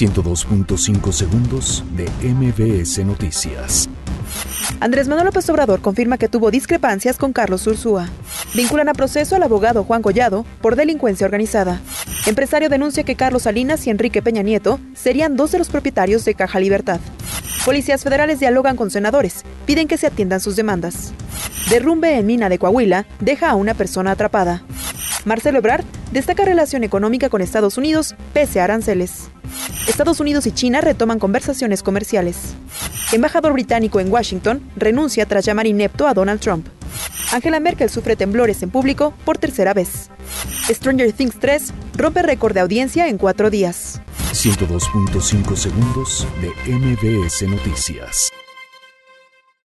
102.5 segundos de MBS Noticias. Andrés Manuel López Obrador confirma que tuvo discrepancias con Carlos Ursúa. Vinculan a proceso al abogado Juan Collado por delincuencia organizada. Empresario denuncia que Carlos Salinas y Enrique Peña Nieto serían dos de los propietarios de Caja Libertad. Policías federales dialogan con senadores, piden que se atiendan sus demandas. Derrumbe en mina de Coahuila deja a una persona atrapada. Marcelo Ebrard destaca relación económica con Estados Unidos pese a aranceles. Estados Unidos y China retoman conversaciones comerciales. Embajador británico en Washington renuncia tras llamar inepto a Donald Trump. Angela Merkel sufre temblores en público por tercera vez. Stranger Things 3 rompe récord de audiencia en cuatro días. 102.5 segundos de MBS Noticias.